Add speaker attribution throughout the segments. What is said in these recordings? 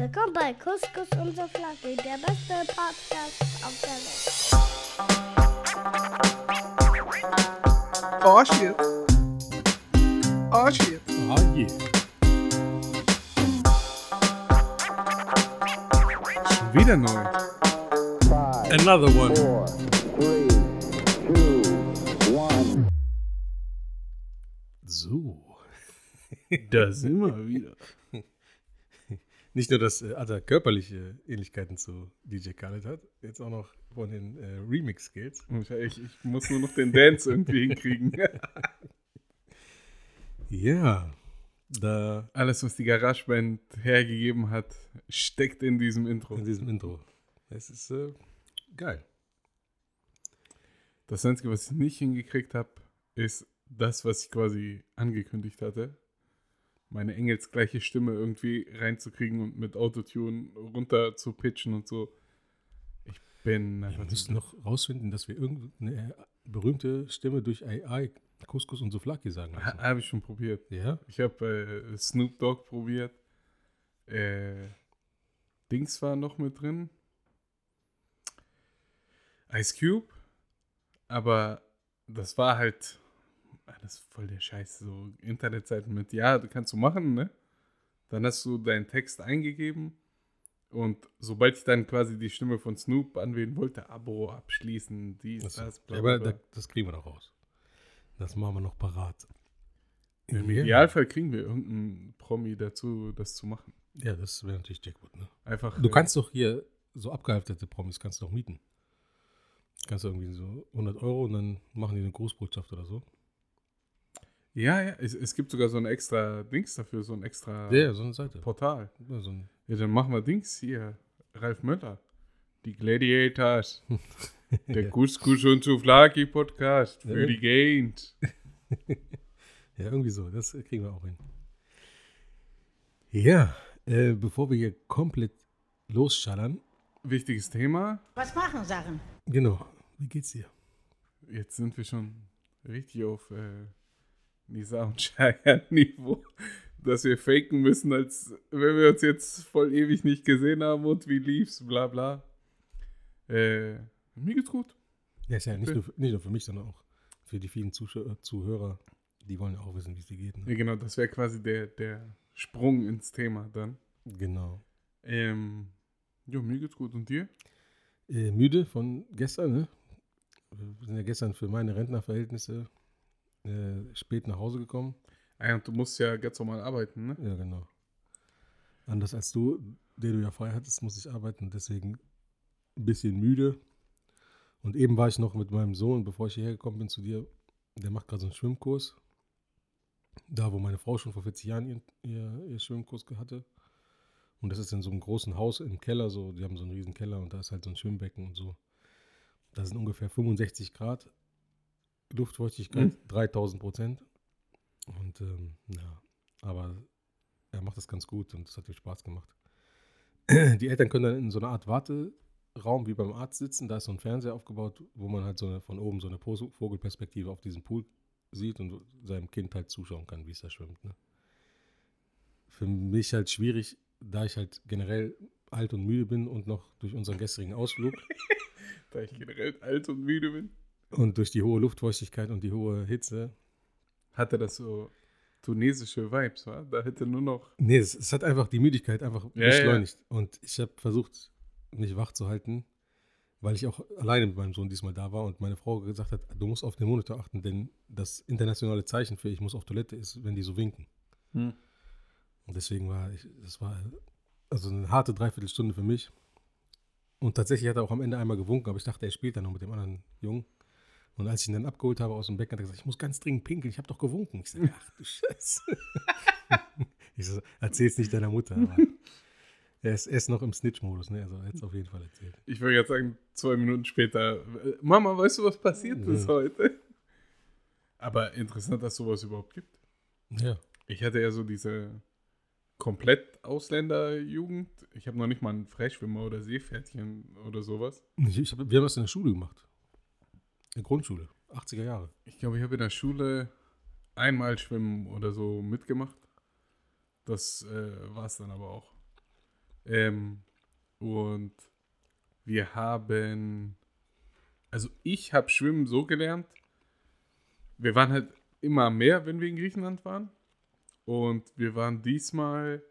Speaker 1: Willkommen bei Couscous und so Flagge, der beste Podcast auf der Welt.
Speaker 2: Oh shit. Oh shit.
Speaker 3: Ah, je.
Speaker 2: Schon wieder neu.
Speaker 3: Another one.
Speaker 4: four, three, two, one.
Speaker 3: So. Da sind wir wieder. Nicht nur, dass äh, Atta körperliche Ähnlichkeiten zu DJ Khaled hat, jetzt auch noch von den äh, Remix-Skills.
Speaker 2: Ich, ich muss nur noch den Dance irgendwie hinkriegen.
Speaker 3: Ja, da
Speaker 2: Alles, was die GarageBand hergegeben hat, steckt in diesem Intro.
Speaker 3: in diesem Intro. Es ist äh, geil.
Speaker 2: Das Einzige, was ich nicht hingekriegt habe, ist das, was ich quasi angekündigt hatte. Meine engelsgleiche Stimme irgendwie reinzukriegen und mit Autotune runter zu pitchen und so. Ich bin
Speaker 3: Wir müssen noch rausfinden, dass wir irgendeine berühmte Stimme durch AI Couscous und Souflaki sagen
Speaker 2: Ha-
Speaker 3: lassen.
Speaker 2: Habe ich schon probiert.
Speaker 3: Ja?
Speaker 2: Ich habe äh, Snoop Dogg probiert. Äh, Dings war noch mit drin. Ice Cube. Aber das war halt alles voll der Scheiß. So Internetseiten mit, ja, du kannst du machen, ne? Dann hast du deinen Text eingegeben. Und sobald ich dann quasi die Stimme von Snoop anwählen wollte, Abo abschließen, dies, das,
Speaker 3: Ja,
Speaker 2: bla,
Speaker 3: aber
Speaker 2: bla,
Speaker 3: da, das kriegen wir noch raus. Das machen wir noch parat.
Speaker 2: Im. Idealfall kriegen wir irgendeinen Promi dazu, das zu machen.
Speaker 3: Ja, das wäre natürlich Jackpot, ne?
Speaker 2: Einfach.
Speaker 3: Du
Speaker 2: äh,
Speaker 3: kannst doch hier so abgehalftete Promis kannst du doch mieten. Kannst du irgendwie so 100 Euro und dann machen die eine Großbotschaft oder so.
Speaker 2: Ja, ja, es, es gibt sogar so ein extra Dings dafür, so ein extra
Speaker 3: Ja, ja, so eine Seite.
Speaker 2: Portal.
Speaker 3: Ja, so ein,
Speaker 2: Ja, dann machen wir Dings hier. Ralf Möller. Die Gladiators. Der
Speaker 3: Ja.
Speaker 2: Couscous und Souflaki Podcast für
Speaker 3: Ja.
Speaker 2: die Gained.
Speaker 3: ja, irgendwie so. Das kriegen wir auch hin. Ja, äh, bevor wir hier komplett losschallern,
Speaker 2: Wichtiges Thema.
Speaker 5: Was machen Sachen?
Speaker 3: genau, wie geht's dir?
Speaker 2: Jetzt sind wir schon richtig auf äh, Nisa und Cheyenne Niveau, dass wir faken müssen, als wenn wir uns jetzt voll ewig nicht gesehen haben und wie lief's, bla bla. Äh, mir geht's gut.
Speaker 3: Ja, ist ja nicht nur, für, nicht nur für mich, sondern auch für die vielen Zuschauer, Zuhörer, die wollen ja auch wissen, wie es dir geht.
Speaker 2: Ja,
Speaker 3: Ne?
Speaker 2: genau, das wäre quasi der, der Sprung ins Thema dann.
Speaker 3: Genau.
Speaker 2: Ähm, ja, mir geht's gut. Und dir?
Speaker 3: Äh, müde von gestern, ne? Wir sind ja gestern für meine Rentnerverhältnisse äh, spät nach Hause gekommen.
Speaker 2: Ah, und du musst ja ganz normal arbeiten, ne?
Speaker 3: Ja, genau. Anders als du, der du ja frei hattest, muss ich arbeiten deswegen ein bisschen müde. Und eben war ich noch mit meinem Sohn, bevor ich hierher gekommen bin zu dir, der macht gerade so einen Schwimmkurs. Da, wo meine Frau schon vor 40 Jahren ihren, ihr, ihr Schwimmkurs hatte. Und das ist in so einem großen Haus im Keller, so, die haben so einen riesen Keller und da ist halt so ein Schwimmbecken und so. Da sind ungefähr 65 Grad Luftfeuchtigkeit, 3000 Prozent. Und ähm, ja, aber er macht das ganz gut und das hat ihm Spaß gemacht. Die Eltern können dann in so einer Art Warteraum wie beim Arzt sitzen. Da ist so ein Fernseher aufgebaut, wo man halt so eine, von oben so eine Vogelperspektive auf diesen Pool sieht und seinem Kind halt zuschauen kann, wie es da schwimmt. Ne? Für mich halt schwierig, da ich halt generell alt und müde bin und noch durch unseren gestrigen Ausflug
Speaker 2: Da ich generell alt und müde bin.
Speaker 3: Und durch die hohe Luftfeuchtigkeit und die hohe Hitze.
Speaker 2: Hatte das so tunesische Vibes, wa? Da hätte nur noch.
Speaker 3: Nee, es, es hat einfach die Müdigkeit einfach
Speaker 2: Ja, ja.
Speaker 3: beschleunigt. Und ich habe versucht, mich wach zu halten, weil ich auch alleine mit meinem Sohn diesmal da war und meine Frau gesagt hat, du musst auf den Monitor achten, denn das internationale Zeichen für ich muss auf Toilette ist, wenn die so winken.
Speaker 2: Hm.
Speaker 3: Und deswegen war ich, das war also eine harte Dreiviertelstunde für mich. Und tatsächlich hat er auch am Ende einmal gewunken, aber ich dachte, er spielt dann noch mit dem anderen Jungen. Und als ich ihn dann abgeholt habe aus dem Becken, hat er gesagt, ich muss ganz dringend pinkeln, ich habe doch gewunken. Ich sage, ach du Scheiße. ich so, erzähl's nicht deiner Mutter. Aber er, ist, er ist noch im Snitch-Modus, ne? Also er hat es auf jeden Fall erzählt.
Speaker 2: Ich würde jetzt sagen, zwei Minuten später. äh, Mama, weißt du, was passiert ist
Speaker 3: Ja.
Speaker 2: heute? Aber interessant, dass sowas überhaupt gibt.
Speaker 3: Ja.
Speaker 2: Ich hatte ja so diese komplett Ausländerjugend. Ich habe noch nicht mal einen Freischwimmer oder Seepferdchen oder sowas.
Speaker 3: Ich, ich hab, wir haben das in der Schule gemacht. In der Grundschule. 80er Jahre.
Speaker 2: Ich glaube, ich habe in der Schule einmal Schwimmen oder so mitgemacht. Das äh, war es dann aber auch. Ähm, und wir haben, also ich habe Schwimmen so gelernt, wir waren halt immer am Meer, wenn wir in Griechenland waren. Und wir waren diesmal,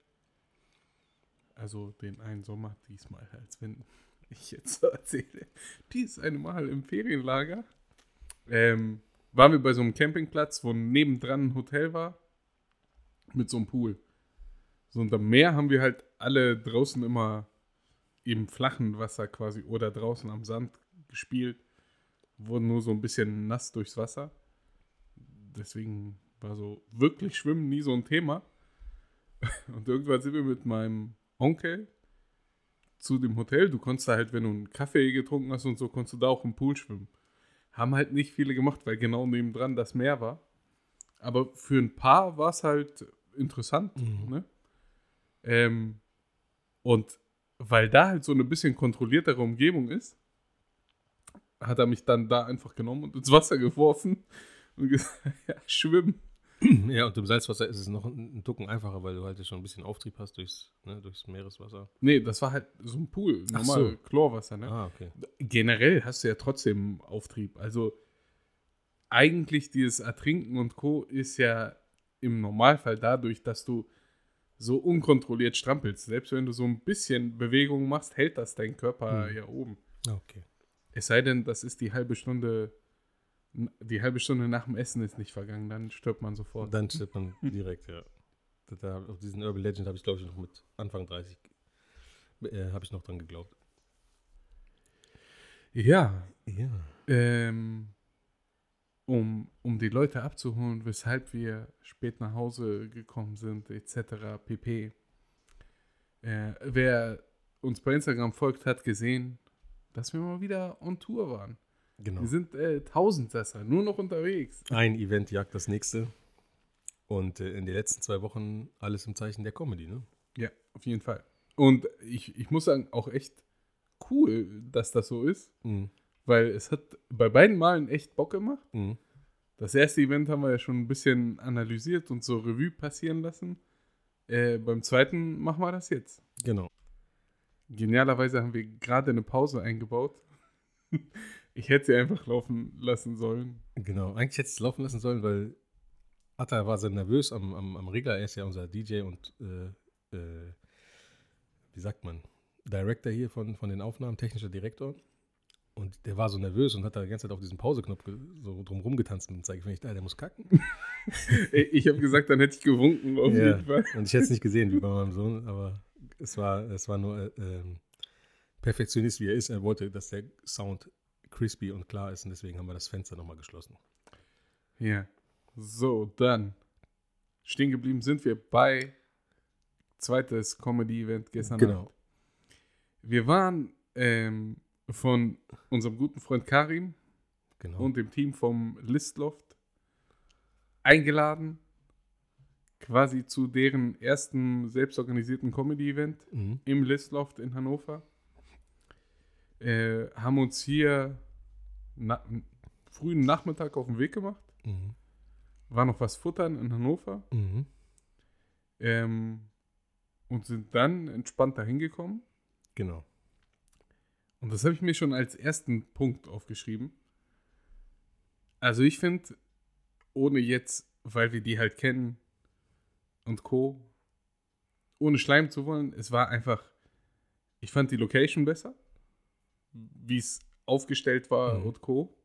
Speaker 2: also den einen Sommer, diesmal, als wenn ich jetzt so erzähle, dies eine Mal im Ferienlager, ähm, waren wir bei so einem Campingplatz, wo nebendran ein Hotel war, mit so einem Pool. So am Meer haben wir halt alle draußen immer im flachen Wasser quasi oder draußen am Sand gespielt, wurden nur so ein bisschen nass durchs Wasser. Deswegen war so wirklich Schwimmen nie so ein Thema. Und irgendwann sind wir mit meinem Onkel zu dem Hotel. Du konntest da halt, wenn du einen Kaffee getrunken hast und so, konntest du da auch im Pool schwimmen. Haben halt nicht viele gemacht, weil genau nebendran das Meer war. Aber für ein paar war es halt interessant.
Speaker 3: Mhm.
Speaker 2: Ne? Ähm, und weil da halt so eine bisschen kontrolliertere Umgebung ist, hat er mich dann da einfach genommen und ins Wasser geworfen und gesagt, ja, schwimmen.
Speaker 3: Ja, und im Salzwasser ist es noch ein, ein Tucken einfacher, weil du halt schon ein bisschen Auftrieb hast durchs, ne, durchs Meereswasser.
Speaker 2: Nee, das war halt so ein Pool,
Speaker 3: Ach
Speaker 2: normal
Speaker 3: so.
Speaker 2: Chlorwasser, ne?
Speaker 3: Ah, okay.
Speaker 2: Generell hast du ja trotzdem Auftrieb. Also eigentlich dieses Ertrinken und Co. ist ja im Normalfall dadurch, dass du so unkontrolliert strampelst. Selbst wenn du so ein bisschen Bewegung machst, hält das dein Körper
Speaker 3: Hm.
Speaker 2: ja oben.
Speaker 3: Ah, okay.
Speaker 2: Es sei denn, das ist die halbe Stunde, die halbe Stunde nach dem Essen ist nicht vergangen, dann stirbt man sofort.
Speaker 3: Dann stirbt man direkt, ja. Da, da, auf diesen Urban Legend habe ich, glaube ich, noch mit Anfang 30 äh, habe ich noch dran geglaubt.
Speaker 2: Ja,
Speaker 3: Ja.
Speaker 2: ähm, um, um die Leute abzuholen, weshalb wir spät nach Hause gekommen sind, etc. pp. Äh, wer uns bei Instagram folgt, hat gesehen, dass wir mal wieder on Tour waren.
Speaker 3: Genau.
Speaker 2: Wir sind äh, Tausendsasser, nur noch unterwegs.
Speaker 3: Ein Event jagt das nächste. Und äh, in den letzten zwei Wochen alles im Zeichen der Comedy, ne?
Speaker 2: Ja, auf jeden Fall. Und ich, ich muss sagen, auch echt cool, dass das so ist,
Speaker 3: Mhm.
Speaker 2: weil es hat bei beiden Malen echt Bock gemacht.
Speaker 3: Mhm.
Speaker 2: Das erste Event haben wir ja schon ein bisschen analysiert und so Revue passieren lassen. Äh, beim zweiten machen wir das jetzt.
Speaker 3: Genau.
Speaker 2: Genialerweise haben wir gerade eine Pause eingebaut. Ich hätte sie einfach laufen lassen sollen.
Speaker 3: Genau. Eigentlich hätte es laufen lassen sollen, weil Atta war sehr nervös am, am, am Regler. Er ist ja unser DJ und, äh, äh, wie sagt man, Director hier von, von den Aufnahmen, technischer Direktor. Und der war so nervös und hat da die ganze Zeit auf diesen Pauseknopf so drumrum getanzt mit dem Zeigefinger. Ich dachte, der muss kacken.
Speaker 2: Ich habe gesagt, dann hätte ich gewunken auf
Speaker 3: Ja.
Speaker 2: jeden Fall.
Speaker 3: Und ich hätte es nicht gesehen wie bei meinem Sohn, aber es war, es war nur äh, ähm, Perfektionist, wie er ist. Er wollte, dass der Sound crispy und klar ist und deswegen haben wir das Fenster nochmal geschlossen.
Speaker 2: Ja. So, dann. Stehen geblieben sind wir bei zweites Comedy-Event gestern
Speaker 3: Genau.
Speaker 2: Abend. Wir waren ähm, von unserem guten Freund Karim
Speaker 3: Genau.
Speaker 2: und dem Team vom Listloft eingeladen, quasi zu deren ersten selbstorganisierten Comedy-Event
Speaker 3: mhm.
Speaker 2: im Listloft in Hannover. Äh, haben uns hier na frühen Nachmittag auf den Weg gemacht.
Speaker 3: Mhm.
Speaker 2: War noch was futtern in Hannover.
Speaker 3: Mhm.
Speaker 2: Ähm, und sind dann entspannt dahin gekommen.
Speaker 3: Genau.
Speaker 2: Und das habe ich mir schon als ersten Punkt aufgeschrieben. Also ich finde, ohne jetzt, weil wir die halt kennen und Co., ohne schleimen zu wollen, es war einfach, ich fand die Location besser, wie es aufgestellt war
Speaker 3: Mhm.
Speaker 2: und Co.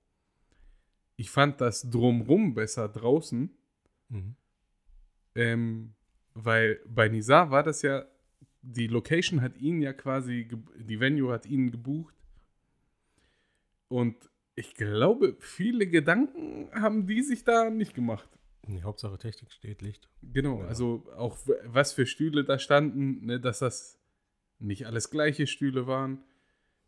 Speaker 2: Ich fand das drumrum besser draußen,
Speaker 3: Mhm.
Speaker 2: ähm, weil bei Nizar war das ja, die Location hat ihn ja quasi, die Venue hat ihn gebucht. Und ich glaube, viele Gedanken haben die sich da nicht gemacht.
Speaker 3: Die Hauptsache Technik steht, Licht.
Speaker 2: Genau,
Speaker 3: Ja.
Speaker 2: also auch was für Stühle da standen, ne, dass das nicht alles gleiche Stühle waren,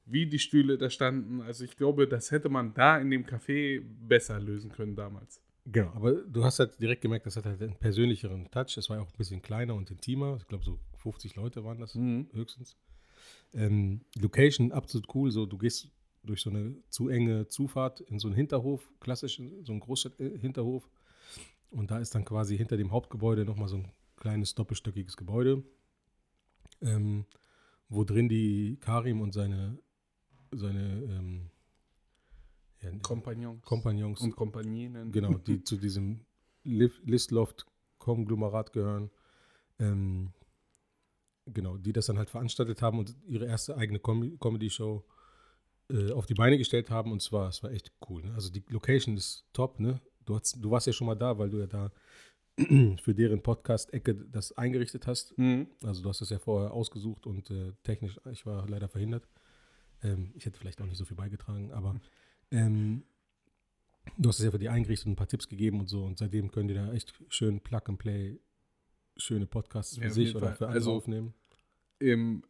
Speaker 2: wie die Stühle da standen. Also ich glaube, das hätte man da in dem Café besser lösen können damals.
Speaker 3: Genau, aber du hast halt direkt gemerkt, das hat halt einen persönlicheren Touch. Es war ja auch ein bisschen kleiner und intimer. Ich glaube, so 50 Leute waren das
Speaker 2: Mhm.
Speaker 3: höchstens. Ähm, Location absolut cool. So, du gehst durch so eine zu enge Zufahrt in so einen Hinterhof, klassisch in so einen Großstadt-Hinterhof. Und da ist dann quasi hinter dem Hauptgebäude nochmal so ein kleines doppelstöckiges Gebäude. Ähm, wo drin die Karim und seine, seine ähm, ja,
Speaker 2: Kompagnons.
Speaker 3: Kompagnons,
Speaker 2: und Kompagninen.
Speaker 3: genau, die zu diesem Listloft-Konglomerat gehören, ähm, genau, die das dann halt veranstaltet haben und ihre erste eigene Com Comedy-Show äh, auf die Beine gestellt haben und zwar, es war echt cool. Ne? Also die Location ist top, ne? Du, hast, du warst ja schon mal da, weil du ja da für deren Podcast-Ecke das eingerichtet hast.
Speaker 2: Mhm.
Speaker 3: Also du hast das ja vorher ausgesucht und äh, technisch, ich war leider verhindert. Ähm, ich hätte vielleicht auch nicht so viel beigetragen, aber ähm, du hast es ja für die eingerichtet und ein paar Tipps gegeben und so und seitdem können die da echt schön Plug and Play schöne Podcasts für
Speaker 2: Ja,
Speaker 3: sich oder für andere
Speaker 2: Also,
Speaker 3: aufnehmen.
Speaker 2: Im,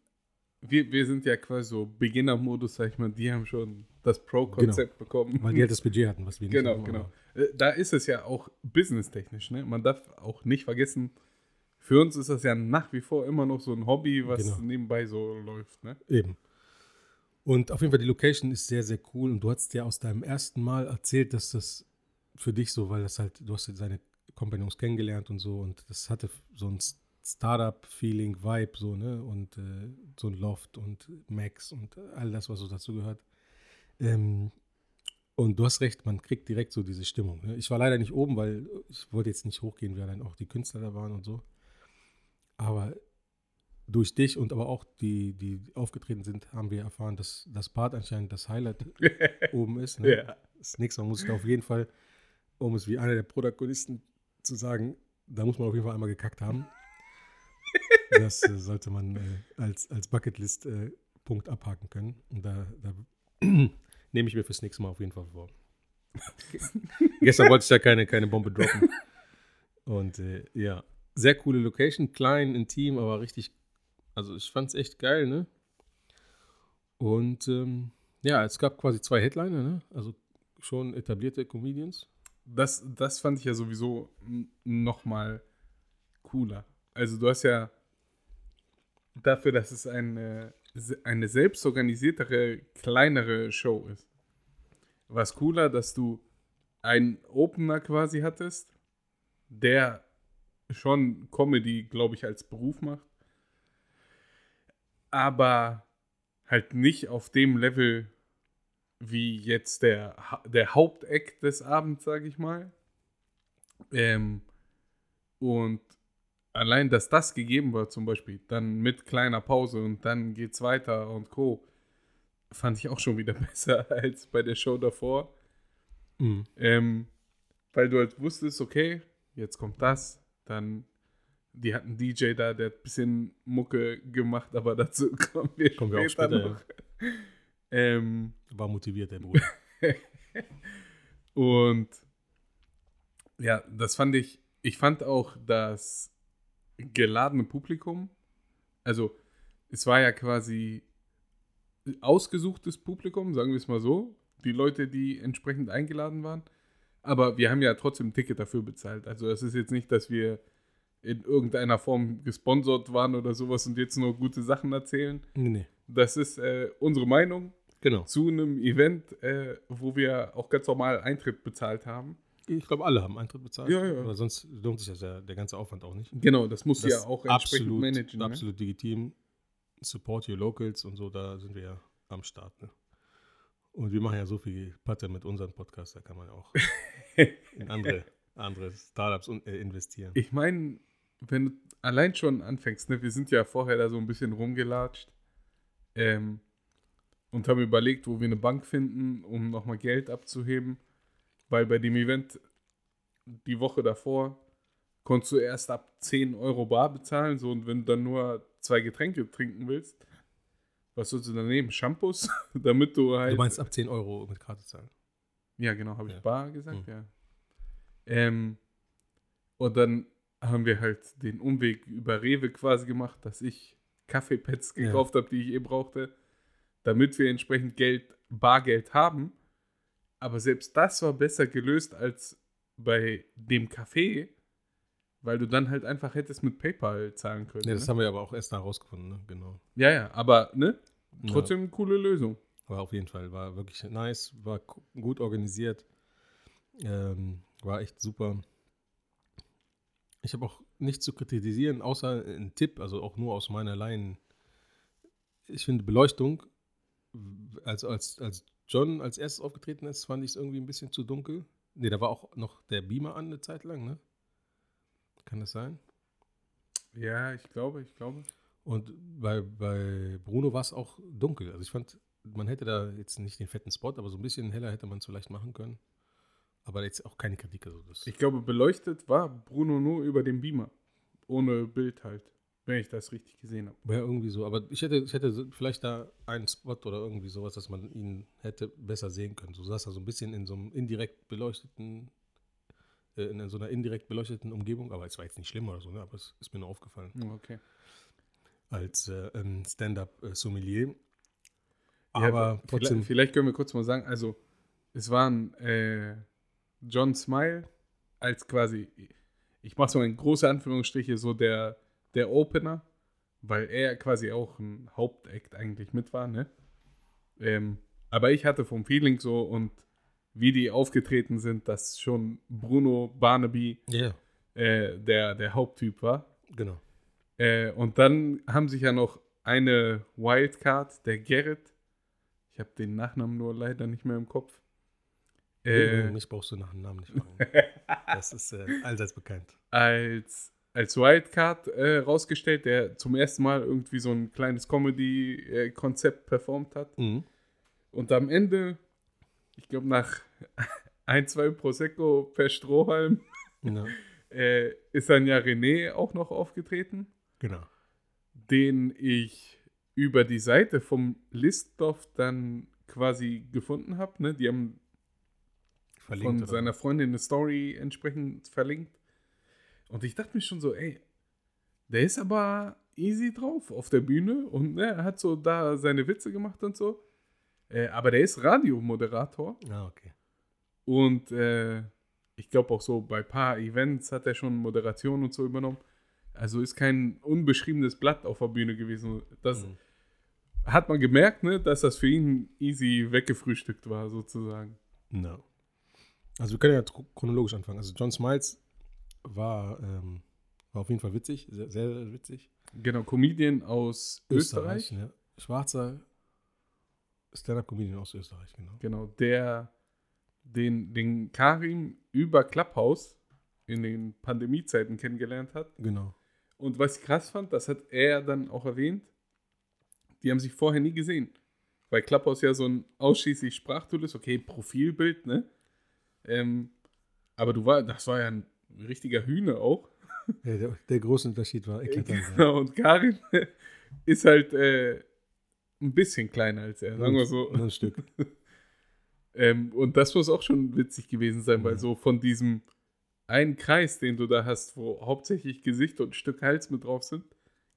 Speaker 2: wir, wir sind ja quasi so Beginner-Modus, sag ich mal. Die haben schon das Pro-Konzept bekommen.
Speaker 3: Weil die halt das Budget hatten, was wir nicht
Speaker 2: Genau,
Speaker 3: haben,
Speaker 2: genau. Äh, Da ist es ja auch businesstechnisch. Ne? Man darf auch nicht vergessen, für uns ist das ja nach wie vor immer noch so ein Hobby, was
Speaker 3: Genau.
Speaker 2: nebenbei so läuft. Ne?
Speaker 3: Eben. Und auf jeden Fall, die Location ist sehr, sehr cool. Und du hast ja aus deinem ersten Mal erzählt, dass das für dich so, weil das halt, du hast seine Kompagnons kennengelernt und so. Und das hatte so ein Startup-Feeling, Vibe, so, ne? Und äh, so ein Loft und Max und all das, was so dazu gehört. Ähm, und du hast recht, man kriegt direkt so diese Stimmung. Ne? Ich war leider nicht oben, weil ich wollte jetzt nicht hochgehen, wer dann auch die Künstler da waren und so. Aber durch dich und aber auch die, die aufgetreten sind, haben wir erfahren, dass das Bad anscheinend das Highlight oben ist. Ne?
Speaker 2: Ja.
Speaker 3: Das nächste Mal muss ich da auf jeden Fall, um es wie einer der Protagonisten zu sagen, da muss man auf jeden Fall einmal gekackt haben. Das äh, sollte man äh, als, als Bucketlist-Punkt abhaken können. Und da, da nehme ich mir fürs nächste Mal auf jeden Fall vor. Gestern wollte ich ja keine, keine Bombe droppen. Und äh, ja, sehr coole Location, klein, intim, aber richtig, also ich fand es echt geil, ne? Und ähm, ja, es gab quasi zwei Headliner, ne? Also schon etablierte Comedians.
Speaker 2: Das, das fand ich ja sowieso nochmal cooler. Also du hast ja dafür, dass es eine, eine selbstorganisiertere, kleinere Show ist. War es cooler, dass du einen Opener quasi hattest, der schon Comedy, glaube ich, als Beruf macht. Aber halt nicht auf dem Level wie jetzt der, der Haupteck des Abends, sage ich mal. Ähm, und allein, dass das gegeben war, zum Beispiel, dann mit kleiner Pause und dann geht's weiter und Co., fand ich auch schon wieder besser als bei der Show davor. Ähm, weil du halt wusstest, okay, jetzt kommt das, dann, die hatten DJ da, der hat ein bisschen Mucke gemacht, aber dazu kommen wir,
Speaker 3: Kommen wir auch später,
Speaker 2: noch. Ähm,
Speaker 3: War motiviert, der Bruder.
Speaker 2: und ja, das fand ich, ich fand auch das geladene Publikum, also es war ja quasi ausgesuchtes Publikum, sagen wir es mal so, die Leute, die entsprechend eingeladen waren. Aber wir haben ja trotzdem ein Ticket dafür bezahlt. Also es ist jetzt nicht, dass wir in irgendeiner Form gesponsert waren oder sowas und jetzt nur gute Sachen erzählen.
Speaker 3: nee, nee.
Speaker 2: Das ist äh, unsere Meinung
Speaker 3: Genau.
Speaker 2: zu einem Event, äh, wo wir auch ganz normal Eintritt bezahlt haben.
Speaker 3: Ich glaube, alle haben Eintritt bezahlt.
Speaker 2: Ja, ja.
Speaker 3: Aber sonst lohnt sich ja, der ganze Aufwand auch nicht.
Speaker 2: Genau, das muss
Speaker 3: Das
Speaker 2: ja auch entsprechend
Speaker 3: absolut,
Speaker 2: managen. Ne?
Speaker 3: Absolut legitim. Support your locals und so, da sind wir ja am Start. Ne? Und wir machen ja so viel Patte mit unserem Podcast, da kann man ja auch in andere, andere Startups äh, investieren.
Speaker 2: Ich meine, wenn du allein schon anfängst, ne, wir sind ja vorher da so ein bisschen rumgelatscht ähm, und haben überlegt, wo wir eine Bank finden, um nochmal Geld abzuheben, weil bei dem Event die Woche davor konntest du erst ab 10 Euro bar bezahlen, so und wenn du dann nur zwei Getränke trinken willst, was sollst du dann nehmen? Shampoos? Damit du halt.
Speaker 3: Du meinst ab 10 Euro mit Karte zahlen?
Speaker 2: Ja, genau, habe ich
Speaker 3: Ja.
Speaker 2: bar gesagt,
Speaker 3: Hm.
Speaker 2: ja. Ähm, und dann haben wir halt den Umweg über Rewe quasi gemacht, dass ich Kaffeepads
Speaker 3: Ja.
Speaker 2: gekauft habe, die ich eh brauchte, damit wir entsprechend Geld, Bargeld haben. Aber selbst das war besser gelöst als bei dem Café, weil du dann halt einfach hättest mit PayPal zahlen können.
Speaker 3: Ja, das
Speaker 2: ne?
Speaker 3: haben wir aber auch erst herausgefunden, ne? genau.
Speaker 2: ja, ja, aber ne?
Speaker 3: Ja.
Speaker 2: Trotzdem eine coole Lösung.
Speaker 3: War auf jeden Fall, war wirklich nice, war gu- gut organisiert, ähm, war echt super. Ich habe auch nichts zu kritisieren, außer ein Tipp, also auch nur aus meiner Laien ich finde Beleuchtung, also als, als John als erstes aufgetreten ist, fand ich es irgendwie ein bisschen zu dunkel. Nee, da war auch noch der Beamer an eine Zeit lang, ne? Kann das sein?
Speaker 2: Ja, ich glaube, ich glaube.
Speaker 3: Und bei, bei Bruno war es auch dunkel. Also ich fand, man hätte da jetzt nicht den fetten Spot, aber so ein bisschen heller hätte man es vielleicht machen können. Aber jetzt auch keine Kritik. Also das,
Speaker 2: Ich glaube, beleuchtet war Bruno nur über den Beamer. Ohne Bild halt. Wenn ich das richtig gesehen habe.
Speaker 3: Ja, irgendwie so. Aber ich hätte, ich hätte vielleicht da einen Spot oder irgendwie sowas, dass man ihn hätte besser sehen können. So saß er so ein bisschen in so einem indirekt beleuchteten, äh, in so einer indirekt beleuchteten Umgebung. Aber es war jetzt nicht schlimm oder so, ne? aber es ist mir nur aufgefallen.
Speaker 2: Okay.
Speaker 3: Als äh, ähm, Stand-up-Sommelier.
Speaker 2: Ja,
Speaker 3: Aber
Speaker 2: vielleicht-
Speaker 3: trotzdem.
Speaker 2: Vielleicht können wir kurz mal sagen, also es waren äh, John Smile als quasi, ich mache so in große Anführungsstriche, so der, der Opener, weil er quasi auch ein Hauptakt eigentlich mit war, ne? Ähm, aber ich hatte vom Feeling so und wie die aufgetreten sind, dass schon Bruno Barnaby
Speaker 3: Ja,
Speaker 2: äh, der, der Haupttyp war.
Speaker 3: genau.
Speaker 2: Äh, und dann haben sich ja noch eine Wildcard, der Gerrit. Ich habe den Nachnamen nur leider nicht mehr im Kopf. Äh,
Speaker 3: Mich brauchst du nach dem Namen nicht fragen. das ist äh, allseits bekannt.
Speaker 2: als, als Wildcard äh, rausgestellt, der zum ersten Mal irgendwie so ein kleines Comedy-Konzept performt hat.
Speaker 3: Mhm.
Speaker 2: Und am Ende, ich glaube nach ein, zwei Prosecco per Strohhalm,
Speaker 3: Ja,
Speaker 2: äh, ist dann ja René auch noch aufgetreten.
Speaker 3: genau.
Speaker 2: den ich über die Seite vom Listdorf dann quasi gefunden habe. Ne? Die haben von
Speaker 3: oder?
Speaker 2: seiner Freundin eine Story entsprechend verlinkt. Und ich dachte mir schon so, ey, der ist aber easy drauf auf der Bühne und ne, er hat so da seine Witze gemacht und so. Äh, aber der ist Radiomoderator
Speaker 3: Ah, okay.
Speaker 2: und äh, ich glaube auch so bei paar Events hat er schon Moderation und so übernommen. Also ist kein unbeschriebenes Blatt auf der Bühne gewesen. Das
Speaker 3: Mhm.
Speaker 2: hat man gemerkt, ne, dass das für ihn easy weggefrühstückt war, sozusagen.
Speaker 3: No. Also wir können ja chro- chronologisch anfangen. Also John Smiles war, ähm, war auf jeden Fall witzig, sehr, sehr, witzig.
Speaker 2: Genau, Comedian aus Österreich.
Speaker 3: Ja. Schwarzer Stand-Up-Comedian aus Österreich, genau.
Speaker 2: Genau, der den, den Karim über Clubhouse in den Pandemiezeiten kennengelernt hat.
Speaker 3: Genau.
Speaker 2: Und was ich krass fand, das hat er dann auch erwähnt, die haben sich vorher nie gesehen. Weil Clubhouse ja so ein ausschließlich Sprachtool ist, okay, Profilbild, ne? Ähm, aber du war, das war ja ein richtiger Hühner auch.
Speaker 3: Ja, der, der große Unterschied war eklatant.
Speaker 2: Genau, und Karin ist halt äh, ein bisschen kleiner als er, sagen wir so.
Speaker 3: Ein Stück.
Speaker 2: Ähm, und das muss auch schon witzig gewesen sein, weil
Speaker 3: Ja.
Speaker 2: so von diesem einen Kreis, den du da hast, wo hauptsächlich Gesicht und ein Stück Hals mit drauf sind,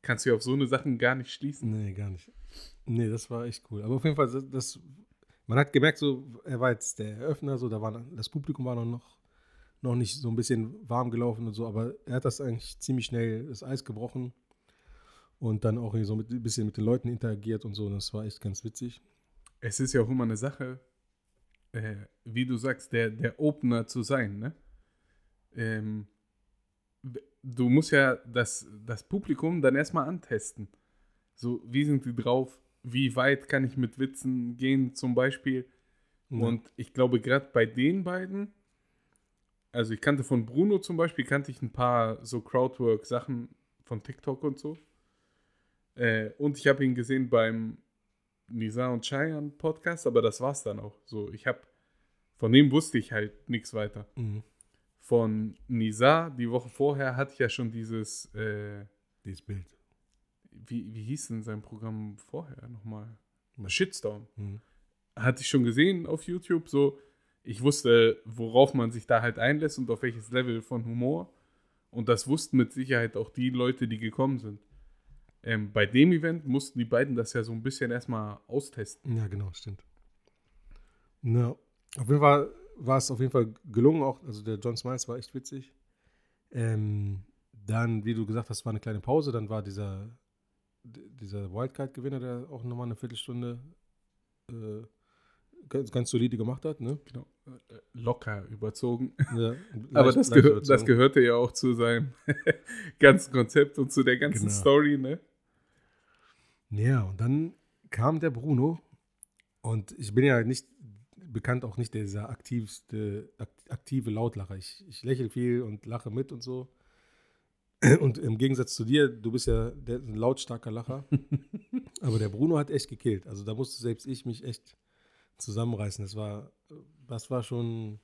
Speaker 2: kannst du ja auf so eine Sachen gar nicht schließen.
Speaker 3: Nee, gar nicht. Nee, das war echt cool. Aber auf jeden Fall, das, das man hat gemerkt, so, er war jetzt der Eröffner, so, da war das Publikum war noch, noch nicht so ein bisschen warm gelaufen und so, aber er hat das eigentlich ziemlich schnell das Eis gebrochen und dann auch so mit, ein bisschen mit den Leuten interagiert und so. Und das war echt ganz witzig.
Speaker 2: Es ist ja auch immer eine Sache, äh, wie du sagst, der, der Opener zu sein, ne? Ähm, du musst ja das, das Publikum dann erstmal antesten. So, wie sind die drauf? Wie weit kann ich mit Witzen gehen, zum Beispiel? Und ich glaube, gerade bei den beiden, also ich kannte von Bruno zum Beispiel, kannte ich ein paar so Crowdwork-Sachen von TikTok und so. Äh, und ich habe ihn gesehen beim Nisa und Cheyenne Podcast, aber das war's dann auch. So, ich habe, von dem wusste ich halt nichts weiter.
Speaker 3: Mhm.
Speaker 2: Von Nisa, die Woche vorher, hatte ich ja schon dieses, äh,
Speaker 3: Dieses Bild.
Speaker 2: Wie, wie hieß denn sein Programm vorher nochmal? Shitstorm.
Speaker 3: Mhm.
Speaker 2: hatte ich schon gesehen auf YouTube. So, ich wusste, worauf man sich da halt einlässt und auf welches Level von Humor. Und das wussten mit Sicherheit auch die Leute, die gekommen sind. Ähm, bei dem Event mussten die beiden das ja so ein bisschen erstmal austesten.
Speaker 3: Ja, genau, stimmt. Na, auf jeden Fall war es auf jeden Fall gelungen auch. Also der John Smiles war echt witzig. Ähm, dann, wie du gesagt hast, war eine kleine Pause. Dann war dieser, dieser Wildcard-Gewinner, der auch nochmal eine Viertelstunde äh, ganz, ganz solide gemacht hat. Ne?
Speaker 2: Genau. Äh, Locker überzogen.
Speaker 3: Ja,
Speaker 2: Aber
Speaker 3: leicht-
Speaker 2: das,
Speaker 3: leicht
Speaker 2: gehör, das
Speaker 3: überzogen.
Speaker 2: gehörte ja auch zu seinem ganzen Konzept und zu der ganzen
Speaker 3: Genau.
Speaker 2: Story, ne?
Speaker 3: Ja, und dann kam der Bruno und ich bin ja nicht bekannt auch nicht dieser aktivste, ak- aktive Lautlacher. Ich, ich lächle viel und lache mit und so. Und im Gegensatz zu dir, du bist ja der, ein lautstarker Lacher. Aber der Bruno hat echt gekillt. Also da musste selbst ich mich echt zusammenreißen. Das war, das war schon,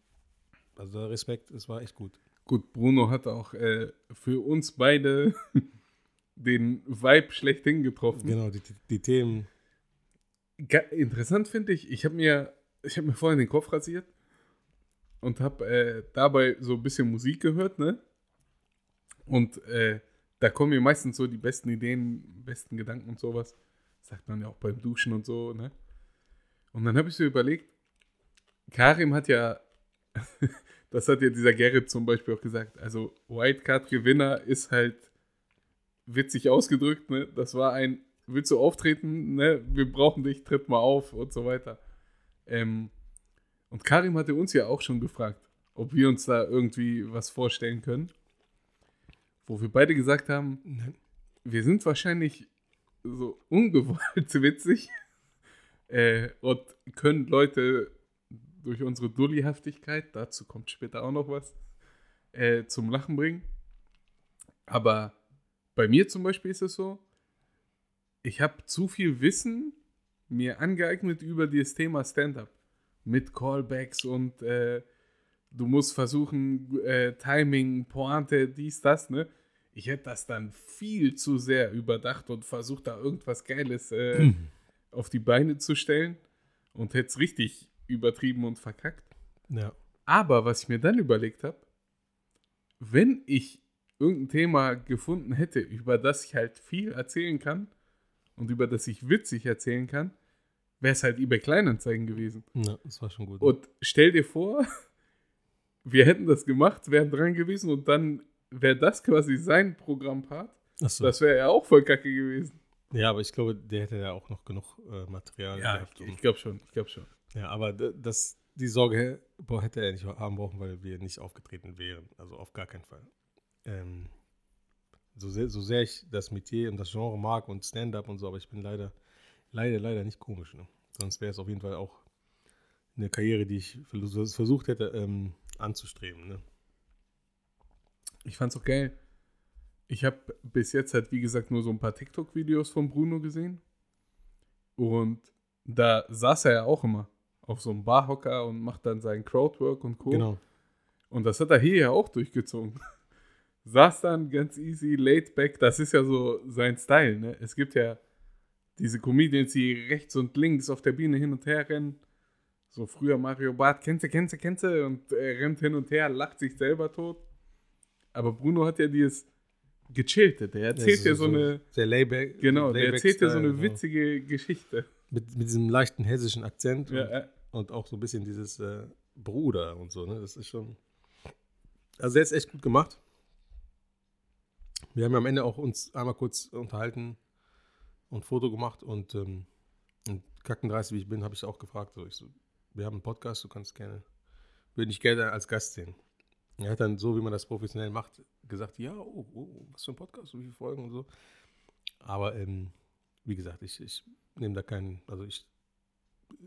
Speaker 3: also Respekt, es war echt gut.
Speaker 2: Gut, Bruno hat auch äh, für uns beide den Vibe schlechthin getroffen.
Speaker 3: Genau, die, die, Themen.
Speaker 2: Interessant finde ich, ich habe mir, ich habe mir vorhin den Kopf rasiert und habe äh, dabei so ein bisschen Musik gehört, ne? Und äh, da kommen mir meistens so die besten Ideen, besten Gedanken und sowas. Sagt man ja auch beim Duschen und so, ne? Und dann habe ich so überlegt, Karim hat ja, das hat ja dieser Gerrit zum Beispiel auch gesagt, also Wildcard-Gewinner ist halt witzig ausgedrückt, ne? Das war ein, willst du auftreten, ne? Wir brauchen dich, tritt mal auf und so weiter. Ähm, und Karim hatte uns ja auch schon gefragt, ob wir uns da irgendwie was vorstellen können. Wo wir beide gesagt haben, wir sind wahrscheinlich so ungewollt witzig äh, und können Leute durch unsere Dullihaftigkeit, dazu kommt später auch noch was, äh, zum Lachen bringen. Aber bei mir zum Beispiel ist es so, ich habe zu viel Wissen mir angeeignet über das Thema Stand-up. Mit Callbacks und äh, du musst versuchen, äh, Timing, Pointe, dies, das, ne? Ich hätte das dann viel zu sehr überdacht und versucht, da irgendwas Geiles äh, auf die Beine zu stellen und hätte es richtig übertrieben und verkackt.
Speaker 3: Ja.
Speaker 2: Aber was ich mir dann überlegt habe, wenn ich irgendein Thema gefunden hätte, über das ich halt viel erzählen kann und über das ich witzig erzählen kann, wäre es halt eBay Kleinanzeigen gewesen.
Speaker 3: ja, das war schon gut.
Speaker 2: Und stell dir vor, wir hätten das gemacht, wären dran gewesen und dann wäre das quasi sein Programmpart.
Speaker 3: Achso.
Speaker 2: Das wäre ja auch voll kacke gewesen.
Speaker 3: Ja, aber ich glaube, der hätte ja auch noch genug äh, Material gehabt.
Speaker 2: ich, ich glaube schon, ich glaube schon.
Speaker 3: Ja, aber das, die Sorge boah, hätte er nicht haben brauchen, weil wir nicht aufgetreten wären. Also auf gar keinen Fall. Ähm, so, sehr, so sehr ich das Metier und das Genre mag und Stand-up und so, aber ich bin leider, leider, leider nicht komisch. Ne? Sonst wäre es auf jeden Fall auch eine Karriere, die ich vers- versucht hätte ähm, anzustreben. Ne?
Speaker 2: Ich fand's auch geil. Ich habe bis jetzt halt, wie gesagt, nur so ein paar TikTok-Videos von Bruno gesehen. Und da saß er ja auch immer auf so einem Barhocker und macht dann seinen Crowdwork und Co.
Speaker 3: Genau.
Speaker 2: Und das hat er hier ja auch durchgezogen. Saß dann ganz easy, laid back. Das ist ja so sein Style, ne? Es gibt ja diese Comedians, die rechts und links auf der Bühne hin und her rennen. So früher Mario Barth, kennst du, kennst du, kennst du? Und er rennt hin und her, lacht sich selber tot. Aber Bruno hat ja dieses gechillte. Der erzählt ja so, eine,
Speaker 3: Sehr layback.
Speaker 2: genau, der erzählt ja so eine
Speaker 3: Layback-Style,
Speaker 2: witzige Geschichte.
Speaker 3: genau. Mit, mit diesem leichten hessischen Akzent.
Speaker 2: Ja,
Speaker 3: und,
Speaker 2: äh,
Speaker 3: und auch so ein bisschen dieses äh, Bruder und so, ne? Das ist schon. Also der ist echt gut gemacht. Wir haben ja am Ende auch uns einmal kurz unterhalten und Foto gemacht und, ähm, und kackendreist, wie ich bin, habe ich auch gefragt. So, ich so, wir haben einen Podcast, du kannst gerne, würde ich gerne als Gast sehen. Er hat dann so, wie man das professionell macht, gesagt, ja, oh, oh, was für ein Podcast, so viele Folgen und so. Aber ähm, wie gesagt, ich, ich nehme da keinen, also ich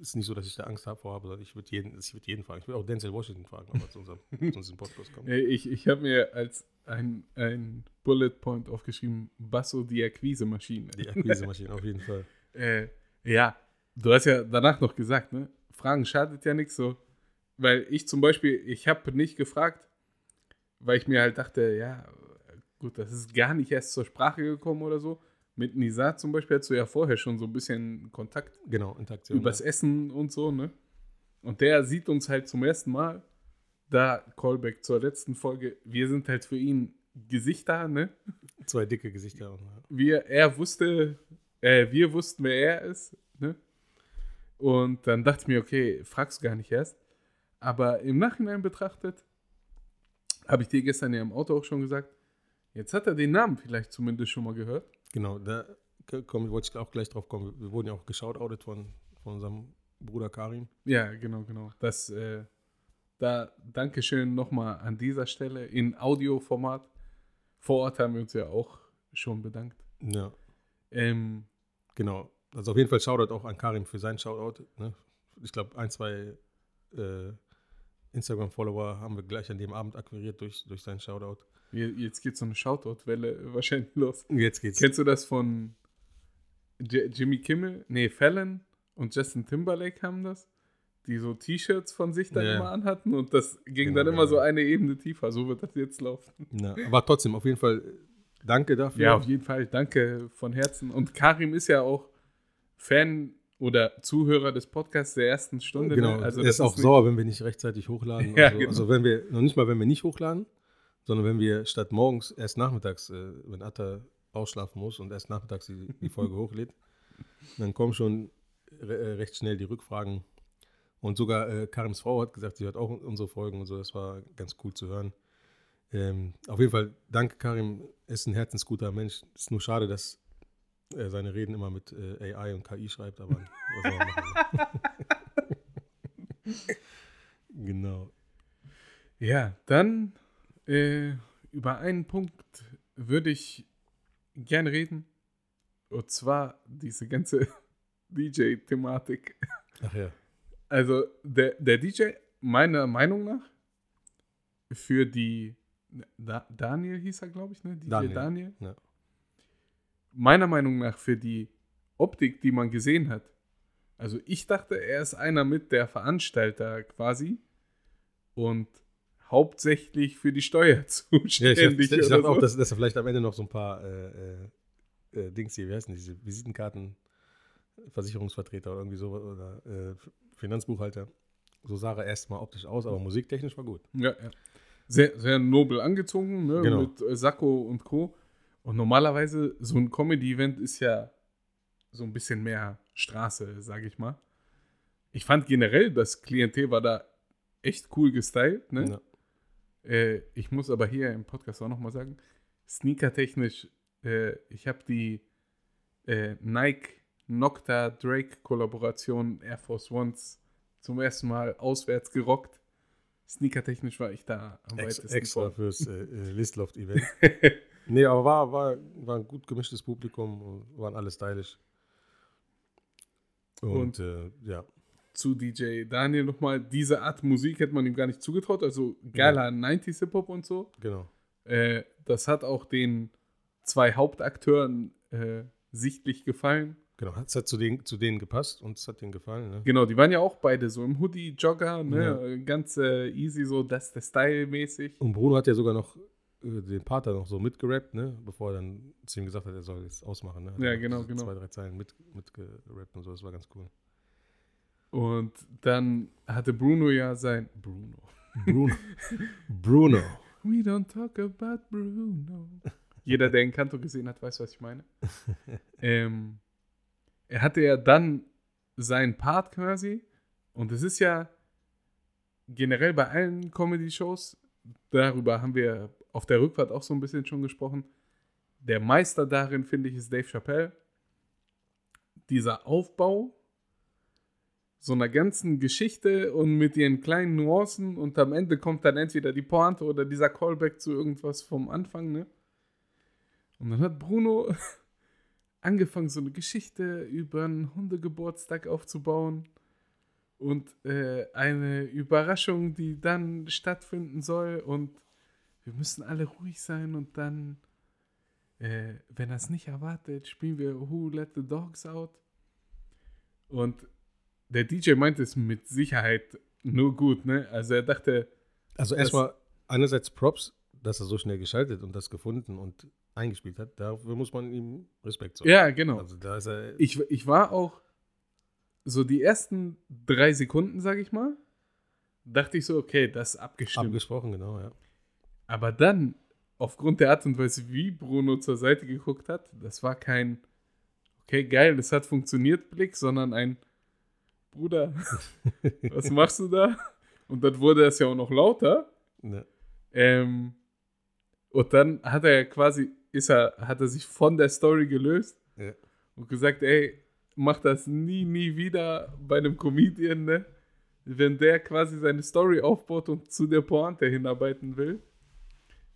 Speaker 3: ist nicht so, dass ich da Angst habe vorhabe, sondern ich würde jeden, ich würd jeden fragen. Ich würde auch Denzel Washington fragen, ob er zu unserem, zu unserem Podcast kommt.
Speaker 2: Ich, ich habe mir als ein, ein Bullet Point aufgeschrieben, Basso die Akquise-Maschine.
Speaker 3: Die Akquise-Maschine, auf jeden Fall.
Speaker 2: Äh, ja, du hast ja danach noch gesagt, ne? Fragen schadet ja nichts so. Weil ich zum Beispiel, ich habe nicht gefragt, weil ich mir halt dachte, ja, gut, das ist gar nicht erst zur Sprache gekommen oder so. Mit Nisa zum Beispiel hattest du ja vorher schon so ein bisschen Kontakt
Speaker 3: Genau, Interaktion.
Speaker 2: übers Essen und so, ne? Und der sieht uns halt zum ersten Mal, da Callback zur letzten Folge, wir sind halt für ihn Gesichter, ne?
Speaker 3: Zwei dicke Gesichter. und, ja.
Speaker 2: wir, er wusste, äh, wir wussten, wer er ist. Ne? Und dann dachte ich mir, okay, fragst du gar nicht erst. Aber im Nachhinein betrachtet, habe ich dir gestern ja im Auto auch schon gesagt, jetzt hat er den Namen vielleicht zumindest schon mal gehört.
Speaker 3: Genau, da komm, wollte ich auch gleich drauf kommen. Wir wurden ja auch geschautoutet von, von unserem Bruder Karim.
Speaker 2: Ja, genau, genau. Das, äh, da Dankeschön nochmal an dieser Stelle in Audioformat. Vor Ort haben wir uns ja auch schon bedankt.
Speaker 3: Ja,
Speaker 2: Ähm,
Speaker 3: genau. Also auf jeden Fall Shoutout auch an Karim für seinen Shoutout. Ne? Ich glaube, ein, zwei äh, Instagram-Follower haben wir gleich an dem Abend akquiriert durch, durch seinen Shoutout.
Speaker 2: Je- Jetzt geht so eine Shoutout-Welle wahrscheinlich los.
Speaker 3: Jetzt geht's.
Speaker 2: Kennst du das von J Jimmy Kimmel? Nee, Fallon und Justin Timberlake haben das? Die so T-Shirts von sich dann
Speaker 3: Ja.
Speaker 2: immer anhatten und das ging
Speaker 3: Genau,
Speaker 2: dann immer
Speaker 3: ja.
Speaker 2: so eine Ebene tiefer. So wird das jetzt laufen.
Speaker 3: Ja, aber trotzdem, auf jeden Fall äh, danke dafür.
Speaker 2: Ja, auf jeden Fall. Danke von Herzen. Und Karim ist ja auch Fan oder Zuhörer des Podcasts der ersten Stunde.
Speaker 3: Genau,
Speaker 2: ne?
Speaker 3: also er ist auch
Speaker 2: nicht-
Speaker 3: sauer, wenn wir nicht rechtzeitig hochladen.
Speaker 2: Ja,
Speaker 3: also,
Speaker 2: genau.
Speaker 3: also wenn wir, noch nicht mal, wenn wir nicht hochladen, sondern wenn wir statt morgens erst nachmittags, äh, wenn Atta ausschlafen muss und erst nachmittags die, die Folge hochlädt, dann kommen schon re äh, recht schnell die Rückfragen. Und sogar äh, Karims Frau hat gesagt, sie hört auch unsere Folgen und so, das war ganz cool zu hören. Ähm, auf jeden Fall, danke Karim, er ist ein herzensguter Mensch. Ist nur schade, dass er seine Reden immer mit äh, AI und KI schreibt, aber was soll man machen? genau.
Speaker 2: Ja, dann äh, über einen Punkt würde ich gerne reden. Und zwar diese ganze DJ-Thematik.
Speaker 3: Ach ja.
Speaker 2: Also der, der DJ, meiner Meinung nach, für die da, Daniel hieß er, glaube ich, ne? DJ Daniel.
Speaker 3: Daniel, ja.
Speaker 2: Meiner Meinung nach für die Optik, die man gesehen hat. Also ich dachte, er ist einer mit der Veranstalter quasi und hauptsächlich für die Steuer
Speaker 3: Ja, ich,
Speaker 2: zuständig.
Speaker 3: ich, ich dachte auch,
Speaker 2: so.
Speaker 3: dass, dass er vielleicht am Ende noch so ein paar äh, äh, äh, Dings hier, wie heißen diese Visitenkarten, Versicherungsvertreter oder irgendwie so oder äh, Finanzbuchhalter. So sah er erstmal optisch aus, aber musiktechnisch war gut.
Speaker 2: Ja, ja. Sehr, sehr nobel angezogen, ne?
Speaker 3: Genau.
Speaker 2: mit Sakko und Co. Und normalerweise, so ein Comedy-Event ist ja so ein bisschen mehr Straße, sage ich mal. Ich fand generell, das Klientel war da echt cool gestylt. Ne?
Speaker 3: Ja.
Speaker 2: Äh, ich muss aber hier im Podcast auch nochmal sagen, sneakertechnisch, äh, ich habe die äh, Nike Nocta Drake Kollaboration Air Force Ones zum ersten Mal auswärts gerockt. Sneakertechnisch war ich da am
Speaker 3: Ex,
Speaker 2: weitesten
Speaker 3: extra
Speaker 2: vor.
Speaker 3: fürs äh, äh, Listloft-Event. nee, aber war, war, war ein gut gemischtes Publikum, und waren alle stylisch. Und,
Speaker 2: Und-
Speaker 3: äh, ja,
Speaker 2: Zu DJ Daniel nochmal, diese Art Musik hätte man ihm gar nicht zugetraut, also geiler 90s Hip-Hop und so.
Speaker 3: genau.
Speaker 2: Äh, das hat auch den zwei Hauptakteuren äh, sichtlich gefallen.
Speaker 3: Genau, es hat zu denen, zu denen gepasst und es hat denen gefallen. Ne?
Speaker 2: Genau, die waren ja auch beide so im Hoodie, Jogger, ne?
Speaker 3: Ja.
Speaker 2: Ganz äh, easy, so das ist der Style mäßig.
Speaker 3: Und Bruno hat ja sogar noch äh, den Pater noch so mitgerappt, ne? bevor er dann zu ihm gesagt hat, er soll jetzt ausmachen. Ne? Hat
Speaker 2: Ja, genau, genau.
Speaker 3: Zwei, drei Zeilen mit, mitgerappt und so, das war ganz cool.
Speaker 2: Und dann hatte Bruno ja sein. Bruno.
Speaker 3: Bruno. Bruno.
Speaker 2: We don't talk about Bruno. Jeder, der Encanto gesehen hat, weiß, was ich meine. ähm, er hatte ja dann seinen Part quasi. Und es ist ja generell bei allen Comedy-Shows, darüber haben wir auf der Rückfahrt auch so ein bisschen schon gesprochen. Der Meister darin, finde ich, ist Dave Chappelle. Dieser Aufbau so einer ganzen Geschichte und mit ihren kleinen Nuancen und am Ende kommt dann entweder die Pointe oder dieser Callback zu irgendwas vom Anfang, ne? Und dann hat Bruno angefangen, so eine Geschichte über einen Hundegeburtstag aufzubauen und äh, eine Überraschung, die dann stattfinden soll und wir müssen alle ruhig sein und dann, äh, wenn er es nicht erwartet, spielen wir Who Let the Dogs Out. Und der DJ meinte es mit Sicherheit nur gut, ne? Also er dachte,
Speaker 3: Also erstmal einerseits Props, dass er so schnell geschaltet und das gefunden und eingespielt hat. Dafür muss man ihm Respekt zollen.
Speaker 2: ja, genau.
Speaker 3: Also da ist er.
Speaker 2: Ich, ich war auch so die ersten drei Sekunden, sag ich mal, dachte ich so, okay, das ist abgestimmt.
Speaker 3: abgesprochen, genau, ja.
Speaker 2: Aber dann, aufgrund der Art und Weise, wie Bruno zur Seite geguckt hat, das war kein, okay, geil, das hat funktioniert, Blick, sondern ein, Bruder, was machst du da? Und dann wurde es ja auch noch lauter.
Speaker 3: Ne.
Speaker 2: Ähm, und dann hat er ja quasi, ist er, hat er sich von der Story gelöst
Speaker 3: Ja.
Speaker 2: und gesagt, ey, mach das nie, nie wieder bei einem Comedian, ne? Wenn der quasi seine Story aufbaut und zu der Pointe hinarbeiten will,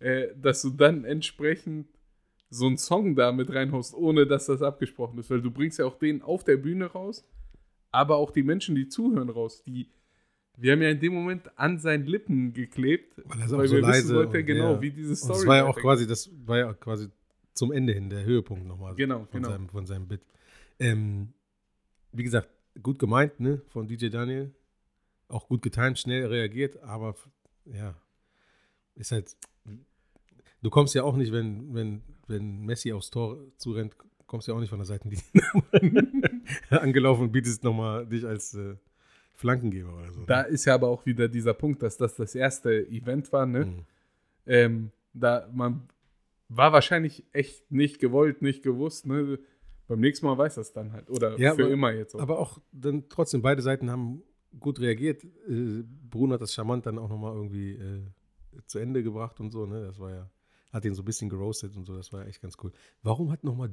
Speaker 2: äh, dass du dann entsprechend so einen Song da mit reinhaust, ohne dass das abgesprochen ist. Weil du bringst ja auch den auf der Bühne raus, aber auch die Menschen, die zuhören, raus. Die, wir haben ja in dem Moment an seinen Lippen geklebt,
Speaker 3: Weil er auch
Speaker 2: weil
Speaker 3: so
Speaker 2: wir wissen
Speaker 3: leise
Speaker 2: wollten,
Speaker 3: und-
Speaker 2: genau,
Speaker 3: ja.
Speaker 2: wie diese
Speaker 3: Und
Speaker 2: Story
Speaker 3: das war ja auch quasi, das war ja quasi zum Ende hin der Höhepunkt nochmal.
Speaker 2: Genau,
Speaker 3: von
Speaker 2: genau.
Speaker 3: Seinem, von seinem Bit. Ähm, wie gesagt, gut gemeint, ne, von DJ Daniel. Auch gut getimt, schnell reagiert, aber ja, ist halt. Du kommst ja auch nicht, wenn, wenn, wenn Messi aufs Tor zurennt, kommst ja auch nicht von der Seite angelaufen und bietest nochmal dich als äh, Flankengeber oder so. ne?
Speaker 2: Da ist ja aber auch wieder dieser Punkt, dass das das erste Event war, ne?
Speaker 3: Mhm.
Speaker 2: Ähm, da man war wahrscheinlich echt nicht gewollt, nicht gewusst, ne? Beim nächsten Mal weiß das dann halt. Oder
Speaker 3: Ja,
Speaker 2: für
Speaker 3: aber-
Speaker 2: immer jetzt auch.
Speaker 3: Aber auch dann trotzdem, beide Seiten haben gut reagiert. Äh, Bruno hat das charmant dann auch nochmal irgendwie äh, zu Ende gebracht und so, ne? Das war ja, hat ihn so ein bisschen geroastet und so, das war echt ganz cool. Warum hat nochmal,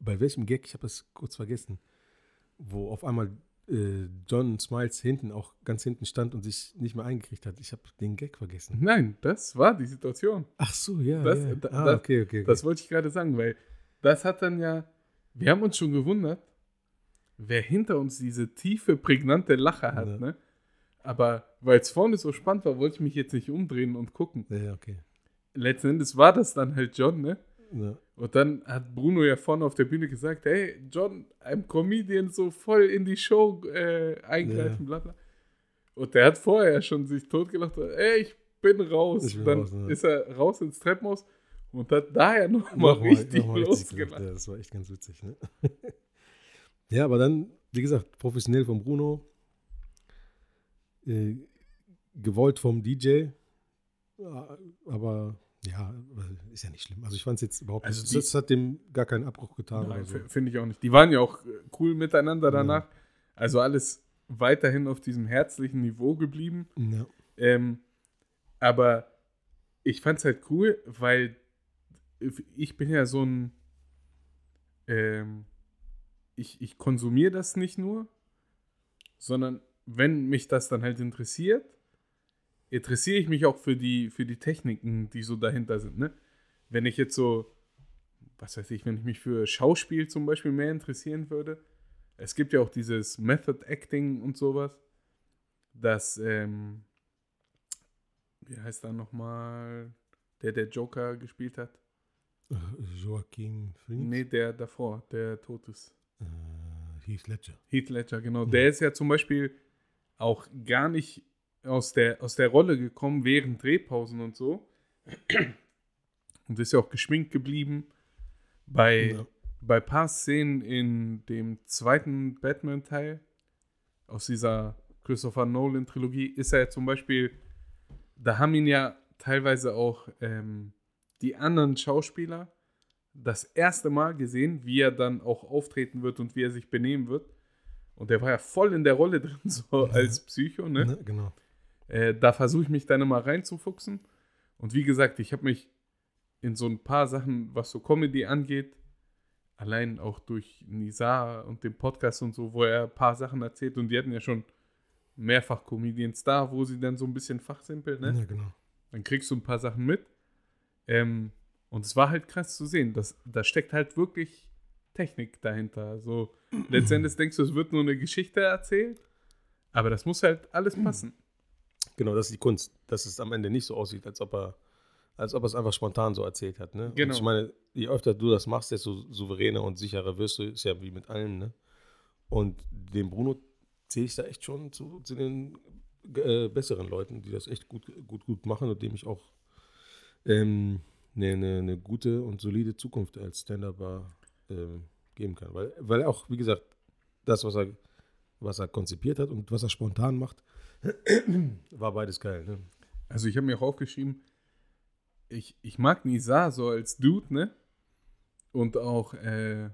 Speaker 3: bei welchem Gag, ich habe das kurz vergessen, wo auf einmal äh, John Smiles hinten, auch ganz hinten stand und sich nicht mehr eingekriegt hat. Ich habe den Gag vergessen.
Speaker 2: Nein, das war die Situation.
Speaker 3: Ach so, ja.
Speaker 2: Das-
Speaker 3: ja.
Speaker 2: da-
Speaker 3: ah,
Speaker 2: das-
Speaker 3: okay, okay. okay.
Speaker 2: Das wollte ich gerade sagen, weil das hat dann ja, wir haben uns schon gewundert, wer hinter uns diese tiefe, prägnante Lache hat,
Speaker 3: Ja.
Speaker 2: ne? Aber weil es vorne so spannend war, wollte ich mich jetzt nicht umdrehen und gucken.
Speaker 3: ja, okay.
Speaker 2: Letzten Endes war das dann halt John, ne?
Speaker 3: Ja.
Speaker 2: Und dann hat Bruno ja vorne auf der Bühne gesagt, hey, John, I'm Comedian, so voll in die Show äh, eingreifen, bla bla. Und der hat vorher ja schon sich totgelacht, ey, ich bin raus.
Speaker 3: Ich bin
Speaker 2: dann
Speaker 3: raus, ja.
Speaker 2: ist er raus ins Treppenhaus und hat daher nochmal
Speaker 3: Nochmal-
Speaker 2: richtig
Speaker 3: nochmal richtig
Speaker 2: losgelacht.
Speaker 3: gelacht. Ja, das war echt ganz witzig. Ne? ja, aber dann, wie gesagt, professionell von Bruno, äh, gewollt vom DJ, ja, aber ja, ist ja nicht schlimm. Also ich fand es jetzt überhaupt
Speaker 2: Also
Speaker 3: nicht,
Speaker 2: die-
Speaker 3: das hat dem gar keinen Abbruch getan.
Speaker 2: Nein,
Speaker 3: so.
Speaker 2: Finde ich auch nicht. Die waren ja auch äh, cool miteinander danach. Also alles weiterhin auf diesem herzlichen Niveau geblieben.
Speaker 3: Ja.
Speaker 2: Ähm, aber ich fand es halt cool, weil ich bin ja so ein. Ähm, ich, ich konsumiere das nicht nur, sondern wenn mich das dann halt interessiert, interessiere ich mich auch für die, für die Techniken, die so dahinter sind. Ne? Wenn ich jetzt so, was weiß ich, wenn ich mich für Schauspiel zum Beispiel mehr interessieren würde, es gibt ja auch dieses Method Acting und sowas, das, ähm, wie heißt da nochmal, der der Joker gespielt hat?
Speaker 3: Äh, Joaquin Phoenix,
Speaker 2: Nee, der davor, der tot ist.
Speaker 3: äh, Heath Ledger.
Speaker 2: Heath Ledger, genau.
Speaker 3: Mhm.
Speaker 2: Der ist ja zum Beispiel auch gar nicht aus der, aus der Rolle gekommen während Drehpausen und so. Und ist ja auch geschminkt geblieben. Bei,
Speaker 3: Ja.
Speaker 2: bei paar Szenen in dem zweiten Batman-Teil aus dieser Christopher Nolan-Trilogie ist er ja zum Beispiel, da haben ihn ja teilweise auch ähm, die anderen Schauspieler das erste Mal gesehen, wie er dann auch auftreten wird und wie er sich benehmen wird. Und der war ja voll in der Rolle drin, so als Psycho, ne?
Speaker 3: Ne? Genau.
Speaker 2: Äh, da versuche ich mich dann immer reinzufuchsen. Und wie gesagt, ich habe mich in so ein paar Sachen, was so Comedy angeht, allein auch durch Nisa und den Podcast und so, wo er ein paar Sachen erzählt und die hatten ja schon mehrfach Comedians da, wo sie dann so ein bisschen fachsimpeln, ne?
Speaker 3: Ja, genau.
Speaker 2: Dann kriegst du ein paar Sachen mit. Ähm, und es war halt krass zu sehen. dass da steckt halt wirklich Technik dahinter. So, letztendlich denkst du, es wird nur eine Geschichte erzählt, aber das muss halt alles passen.
Speaker 3: Genau, das ist die Kunst, dass es am Ende nicht so aussieht, als ob er, als ob er es einfach spontan so erzählt hat. Ne?
Speaker 2: Genau.
Speaker 3: Und ich meine, je öfter du das machst, desto souveräner und sicherer wirst du, ist ja wie mit allen. Ne? Und den Bruno zähle ich da echt schon zu, zu den äh, besseren Leuten, die das echt gut, gut, gut machen und dem ich auch ähm, eine, eine, eine gute und solide Zukunft als Stand-Upper ähm, geben kann. Weil, weil auch, wie gesagt, das, was er, was er konzipiert hat und was er spontan macht, war beides geil. Ne?
Speaker 2: Also ich habe mir auch aufgeschrieben, ich, ich mag Nisa so als Dude, ne? Und auch äh,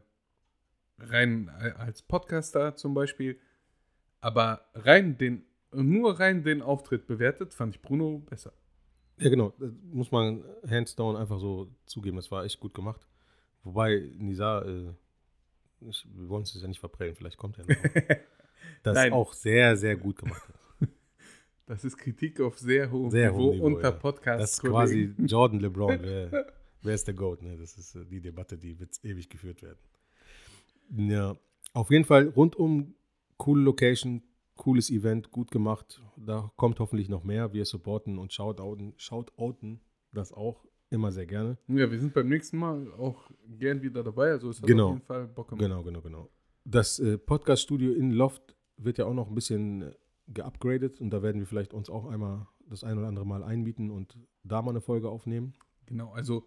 Speaker 2: rein äh, als Podcaster zum Beispiel. Aber rein den, nur rein den Auftritt bewertet, fand ich Bruno besser.
Speaker 3: Ja, genau. Das muss man hands down einfach so zugeben. Das war echt gut gemacht. Wobei Nisa, äh, ich, wir wollen es ja nicht verprellen, vielleicht kommt er noch. das
Speaker 2: Nein.
Speaker 3: auch sehr, sehr gut gemacht hat.
Speaker 2: Das ist Kritik auf sehr hohem
Speaker 3: Sehr
Speaker 2: Niveau,
Speaker 3: hohem Niveau,
Speaker 2: unter
Speaker 3: ja.
Speaker 2: Podcast.
Speaker 3: Das ist quasi Jordan LeBron. Wer, Wer ist der Goat? Ne? Das ist äh, die Debatte, die wird ewig geführt werden. Ja, auf jeden Fall rundum coole Location, cooles Event, gut gemacht. Da kommt hoffentlich noch mehr. Wir supporten und shoutouten, shoutouten das auch immer sehr gerne.
Speaker 2: Ja, wir sind beim nächsten Mal auch gern wieder dabei. Also es hat
Speaker 3: Genau.
Speaker 2: auf jeden Fall Bock gemacht.
Speaker 3: Genau, genau, genau. Das äh, Podcast-Studio in Loft wird ja auch noch ein bisschen äh, geupgradet und da werden wir vielleicht uns auch einmal das ein oder andere Mal einmieten und da mal eine Folge aufnehmen.
Speaker 2: Genau, also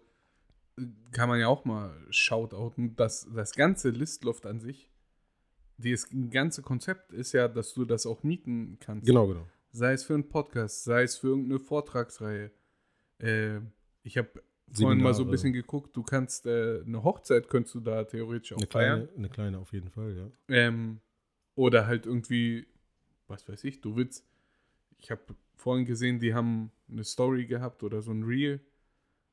Speaker 2: äh, kann man ja auch mal shoutouten, dass das ganze Listloft an sich, das ganze Konzept ist ja, dass du das auch mieten kannst.
Speaker 3: Genau, genau.
Speaker 2: Sei es für einen Podcast, sei es für irgendeine Vortragsreihe. Äh, ich habe vorhin mal so ein bisschen geguckt, du kannst äh, eine Hochzeit könntest du da theoretisch auch
Speaker 3: Eine
Speaker 2: feiern.
Speaker 3: kleine, eine kleine auf jeden Fall, ja.
Speaker 2: Ähm, oder halt irgendwie, was weiß ich, du willst. Ich habe vorhin gesehen, die haben eine Story gehabt oder so ein Reel,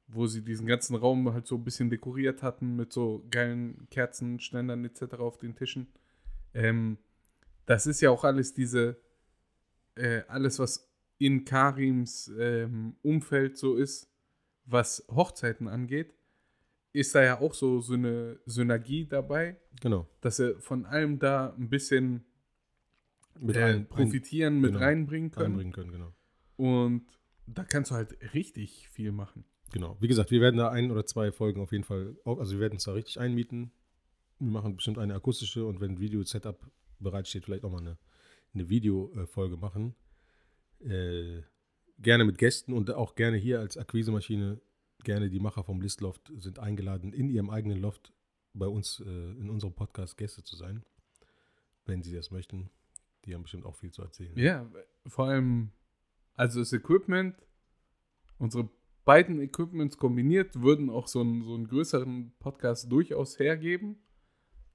Speaker 2: wo sie diesen ganzen Raum halt so ein bisschen dekoriert hatten mit so geilen Kerzenständern etc. auf den Tischen. Ähm, das ist ja auch alles diese, äh, alles was in Karims ähm, Umfeld so ist, was Hochzeiten angeht, ist da ja auch so, so eine Synergie dabei
Speaker 3: Genau.
Speaker 2: dass sie von allem da ein bisschen
Speaker 3: Mit
Speaker 2: äh, profitieren, mit
Speaker 3: genau,
Speaker 2: reinbringen können.
Speaker 3: reinbringen können, genau.
Speaker 2: Und da kannst du halt richtig viel machen.
Speaker 3: Genau. Wie gesagt, wir werden da ein oder zwei Folgen auf jeden Fall, auf, also wir werden uns da richtig einmieten. Wir machen bestimmt eine akustische und wenn ein Video-Setup bereitsteht, vielleicht auch mal eine, eine Video-Folge machen. Äh, gerne mit Gästen und auch gerne hier als Akquisemaschine. Gerne die Macher vom Listloft sind eingeladen, in ihrem eigenen Loft bei uns äh, in unserem Podcast Gäste zu sein, wenn sie das möchten. Die haben bestimmt auch viel zu erzählen.
Speaker 2: Ja, vor allem, also das Equipment, unsere beiden Equipments kombiniert, würden auch so einen, so einen größeren Podcast durchaus hergeben.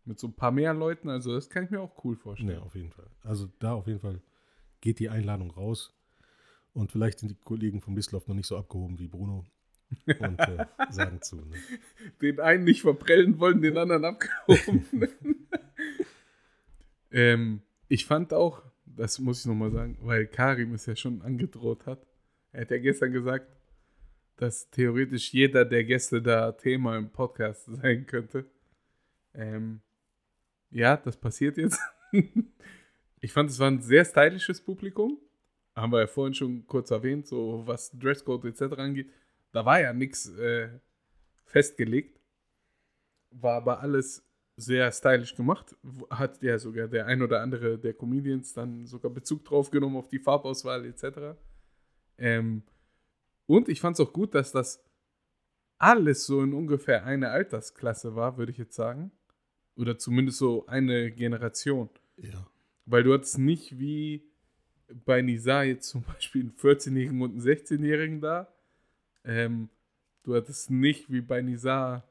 Speaker 2: Mit so ein paar mehr Leuten. Also das kann ich mir auch cool vorstellen.
Speaker 3: Ja, auf jeden Fall. Also da auf jeden Fall geht die Einladung raus. Und vielleicht sind die Kollegen vom Listloft noch nicht so abgehoben wie Bruno und äh, sagen zu. Ne?
Speaker 2: den einen nicht verprellen wollen, den anderen abgehoben. ähm, ich fand auch, das muss ich nochmal sagen, weil Karim es ja schon angedroht hat. Er hat ja gestern gesagt, dass theoretisch jeder der Gäste da Thema im Podcast sein könnte. Ähm, ja, das passiert jetzt. ich fand, es war ein sehr stylisches Publikum. Haben wir ja vorhin schon kurz erwähnt, so was Dresscode etc. angeht. Da war ja nichts äh, festgelegt. War aber alles sehr stylisch gemacht. Hat ja sogar der ein oder andere der Comedians dann sogar Bezug drauf genommen auf die Farbauswahl etc. Ähm, und ich fand es auch gut, dass das alles so in ungefähr eine Altersklasse war, würde ich jetzt sagen. Oder zumindest so eine Generation.
Speaker 3: Ja.
Speaker 2: Weil du hattest nicht wie bei Nisa jetzt zum Beispiel einen 14-Jährigen und einen 16-Jährigen da. Ähm, du hattest nicht wie bei Nisa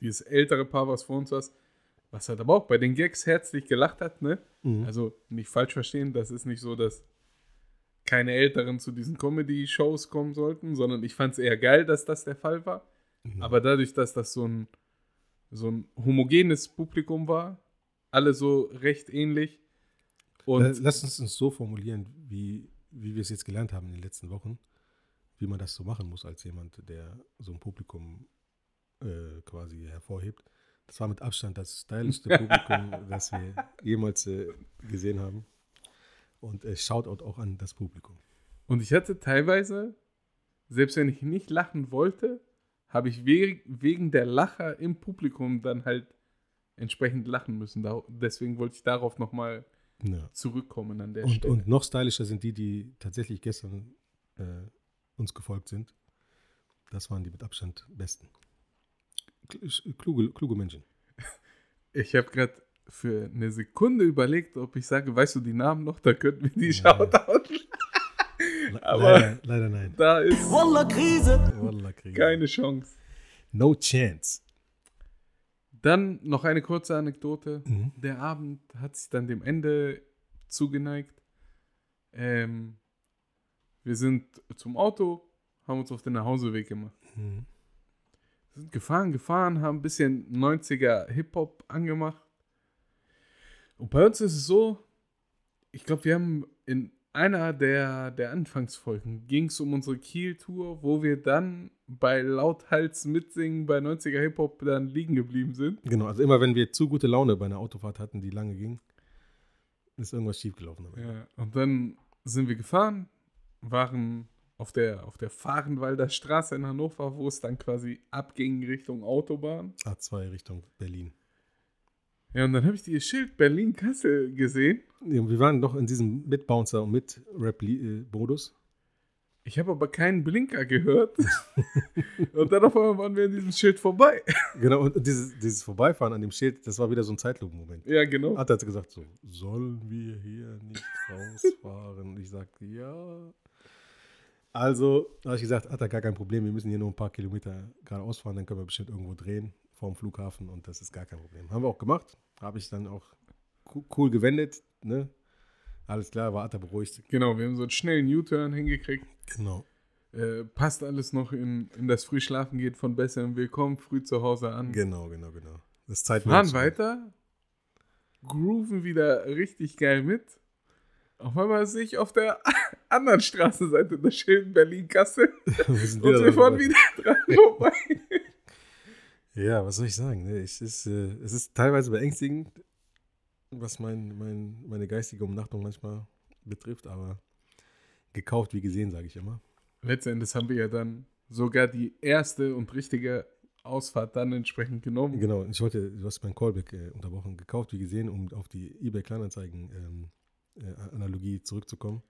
Speaker 2: dieses ältere Paar, was vor uns saß, was halt aber auch bei den Gags herzlich gelacht hat, ne?
Speaker 3: Mhm.
Speaker 2: Also nicht falsch verstehen, das ist nicht so, dass keine Älteren zu diesen Comedy-Shows kommen sollten, sondern ich fand es eher geil, dass das der Fall war.
Speaker 3: Mhm.
Speaker 2: Aber dadurch, dass das so ein, so ein homogenes Publikum war, alle so recht ähnlich. Und
Speaker 3: Äh, Lass uns es so formulieren, wie, wie wir es jetzt gelernt haben in den letzten Wochen, wie man das so machen muss als jemand, der so ein Publikum äh, quasi hervorhebt. Das war mit Abstand das stylischste Publikum, das wir jemals äh, gesehen haben. Und äh, Shoutout auch an das Publikum.
Speaker 2: Und ich hatte teilweise, selbst wenn ich nicht lachen wollte, habe ich we wegen der Lacher im Publikum dann halt entsprechend lachen müssen. Deswegen wollte ich darauf nochmal
Speaker 3: Ja.
Speaker 2: zurückkommen an der
Speaker 3: Und,
Speaker 2: Stelle.
Speaker 3: und noch stylischer sind die, die tatsächlich gestern äh, uns gefolgt sind. Das waren die mit Abstand besten. Kl- Kluge, kluge Menschen.
Speaker 2: ich habe gerade für eine Sekunde überlegt, ob ich sage, weißt du die Namen noch? Da könnten wir die
Speaker 3: Nee.
Speaker 2: Shoutout.
Speaker 3: Le-
Speaker 2: Aber-
Speaker 3: leider, leider nein.
Speaker 2: Da ist
Speaker 3: Wallah, Kriege.
Speaker 2: keine Chance.
Speaker 3: No chance.
Speaker 2: Dann noch eine kurze Anekdote.
Speaker 3: Mhm.
Speaker 2: Der Abend hat sich dann dem Ende zugeneigt. Ähm, wir sind zum Auto, haben uns auf den Nachhauseweg gemacht.
Speaker 3: Mhm.
Speaker 2: Sind gefahren, gefahren, haben ein bisschen 90er Hip-Hop angemacht. Und bei uns ist es so, ich glaube, wir haben in einer der, der Anfangsfolgen ging es um unsere Kiel-Tour, wo wir dann bei Lauthals mitsingen bei 90er Hip-Hop dann liegen geblieben sind.
Speaker 3: Genau, also immer wenn wir zu gute Laune bei einer Autofahrt hatten, die lange ging, ist irgendwas schiefgelaufen.
Speaker 2: Ja, und dann sind wir gefahren, waren auf der, auf der Fahrenwalder Straße in Hannover, wo es dann quasi abging Richtung Autobahn.
Speaker 3: A2 Richtung Berlin.
Speaker 2: Ja, und dann habe ich dieses Schild Berlin-Kassel gesehen.
Speaker 3: Ja, wir waren doch in diesem Mit-Bouncer und Mit-Rap-Modus.
Speaker 2: Ich habe aber keinen Blinker gehört. und dann auf einmal waren wir in diesem Schild vorbei.
Speaker 3: Genau, und dieses, dieses Vorbeifahren an dem Schild, das war wieder so ein Zeitlupen-Moment.
Speaker 2: Ja, genau.
Speaker 3: Hat er gesagt so, sollen wir hier nicht rausfahren? Und ich sagte, ja. Also habe ich gesagt, hat er gar kein Problem, wir müssen hier nur ein paar Kilometer geradeaus fahren, dann können wir bestimmt irgendwo drehen vorm Flughafen und das ist gar kein Problem. Haben wir auch gemacht, habe ich dann auch co- cool gewendet, ne? Alles klar, war Atta beruhigt.
Speaker 2: Genau, wir haben so einen schnellen U-Turn hingekriegt.
Speaker 3: Genau.
Speaker 2: Äh, passt alles noch in, in das Frühschlafen geht von besserem Willkommen, früh zu Hause an.
Speaker 3: Genau, genau, genau. Das
Speaker 2: Fahren
Speaker 3: Zeitmanagement.
Speaker 2: weiter, grooven wieder richtig geil mit. Auf einmal sehe ich auf der anderen Straßenseite Berlin-Kassel
Speaker 3: wir sind
Speaker 2: und wir fahren wieder dran vorbei.
Speaker 3: Ja, was soll ich sagen? Ne? Es, ist, äh, es ist teilweise beängstigend, was mein, mein, meine geistige Umnachtung manchmal betrifft, aber gekauft wie gesehen, sage ich immer.
Speaker 2: Letztendlich haben wir ja dann sogar die erste und richtige Ausfahrt dann entsprechend genommen.
Speaker 3: Genau, ich wollte, du hast meinen Callback äh, unterbrochen, gekauft wie gesehen, um auf die eBay Kleinanzeigen ähm, äh, Analogie zurückzukommen.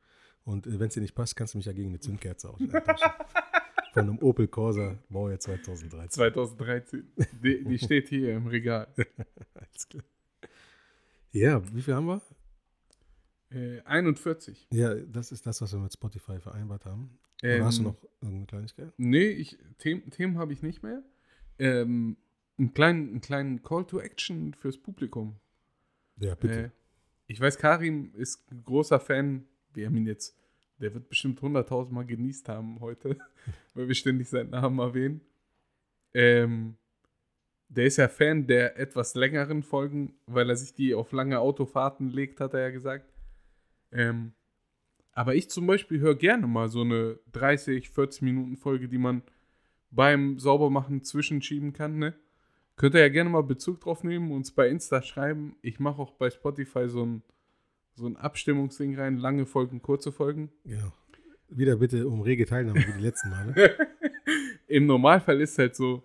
Speaker 3: Und äh, wenn es dir nicht passt, kannst du mich ja gegen eine Zündkerze aus- eintauschen. Von einem Opel Corsa, Baujahr 2013.
Speaker 2: 2013. Die, die steht hier im Regal.
Speaker 3: Alles klar. Ja, wie viel haben wir?
Speaker 2: Äh, 41.
Speaker 3: Ja, das ist das, was wir mit Spotify vereinbart haben.
Speaker 2: Ähm,
Speaker 3: hast du noch irgendeine Kleinigkeit?
Speaker 2: Nee, ich, Themen, Themen habe ich nicht mehr. Ähm, einen, kleinen, einen kleinen Call to Action fürs Publikum.
Speaker 3: Ja, bitte.
Speaker 2: Äh, ich weiß, Karim ist ein großer Fan. Wir haben ihn jetzt, der wird bestimmt 100.000 Mal genießt haben heute, weil wir ständig seinen Namen erwähnen. Ähm, der ist ja Fan der etwas längeren Folgen, weil er sich die auf lange Autofahrten legt, hat er ja gesagt. Ähm, aber ich zum Beispiel höre gerne mal so eine 30, 40 Minuten Folge, die man beim Saubermachen zwischenschieben kann, ne? Könnt ihr ja gerne mal Bezug drauf nehmen, uns bei Insta schreiben. Ich mache auch bei Spotify so ein, so ein Abstimmungsding rein, lange Folgen, kurze Folgen.
Speaker 3: Genau. Wieder bitte um rege Teilnahme wie die letzten Male.
Speaker 2: Im Normalfall ist halt so,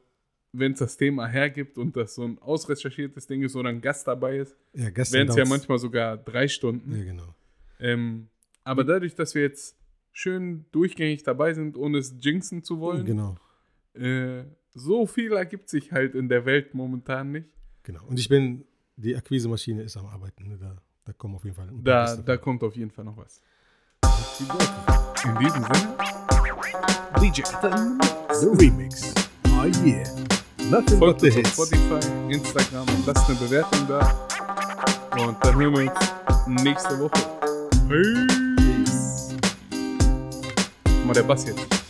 Speaker 2: wenn es das Thema hergibt und das so ein ausrecherchiertes Ding ist oder ein Gast dabei ist,
Speaker 3: Ja,
Speaker 2: wären es ja manchmal sogar drei Stunden.
Speaker 3: Ja, genau.
Speaker 2: Ähm, aber dadurch, dass wir jetzt schön durchgängig dabei sind, ohne es jinxen zu wollen,
Speaker 3: Genau,
Speaker 2: äh, so viel ergibt sich halt in der Welt momentan nicht.
Speaker 3: genau. Und ich bin, die Akquise-Maschine ist am Arbeiten. Ne? Da, da kommen auf jeden Fall
Speaker 2: Da, da kommt auf jeden Fall noch was. In diesem Sinne,
Speaker 3: DJ The Remix. Oh yeah. Nothing
Speaker 2: folgt
Speaker 3: but the
Speaker 2: uns auf
Speaker 3: hits.
Speaker 2: Spotify, Instagram und lasst eine Bewertung da. Und dann hören wir uns nächste Woche. Peace. Mal der Bass jetzt.